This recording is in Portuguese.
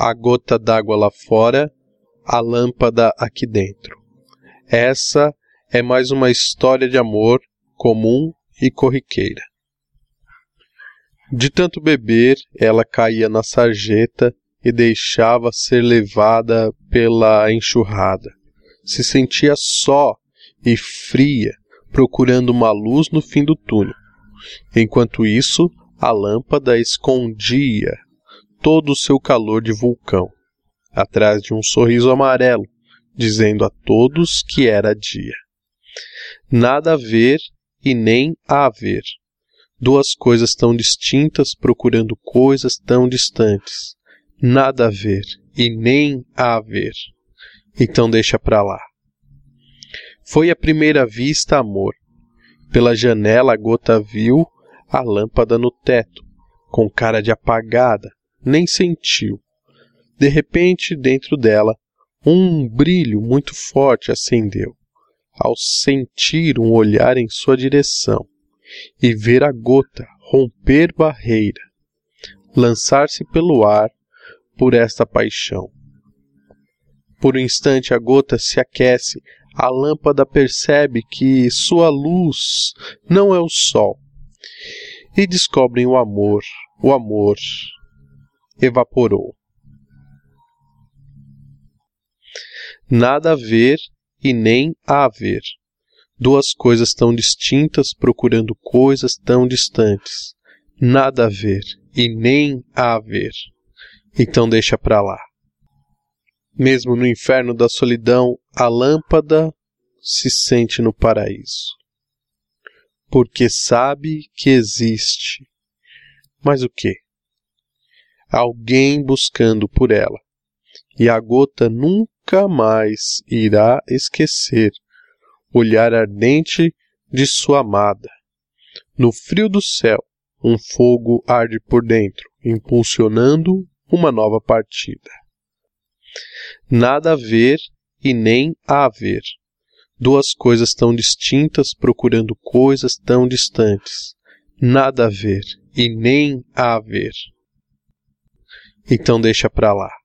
A gota d'água lá fora, a lâmpada aqui dentro. Essa é mais uma história de amor comum e corriqueira. De tanto beber, ela caía na sarjeta e deixava ser levada pela enxurrada. Se sentia só e fria, procurando uma luz no fim do túnel. Enquanto isso, a lâmpada escondia todo o seu calor de vulcão, atrás de um sorriso amarelo, dizendo a todos que era dia. Nada a ver e nem a haver. Duas coisas tão distintas procurando coisas tão distantes. Nada a ver e nem a haver. Então deixa pra lá. Foi à primeira vista amor. Pela janela a gota viu a lâmpada no teto, com cara de apagada, nem sentiu. De repente, dentro dela, um brilho muito forte acendeu, ao sentir um olhar em sua direção e ver a gota romper barreira, lançar-se pelo ar por esta paixão. Por um instante a gota se aquece, a lâmpada percebe que sua luz não é o sol, e descobrem o amor, o amor evaporou. Nada a ver e nem a haver. Duas coisas tão distintas procurando coisas tão distantes. Nada a ver e nem a haver. Então deixa pra lá. Mesmo no inferno da solidão, a lâmpada se sente no paraíso. Porque sabe que existe. Mas o que? Alguém buscando por ela. E a gota nunca mais irá esquecer o olhar ardente de sua amada. No frio do céu, um fogo arde por dentro, impulsionando uma nova partida. Nada a ver e nem a haver. Duas coisas tão distintas procurando coisas tão distantes. Nada a ver e nem a haver. Então deixa pra lá.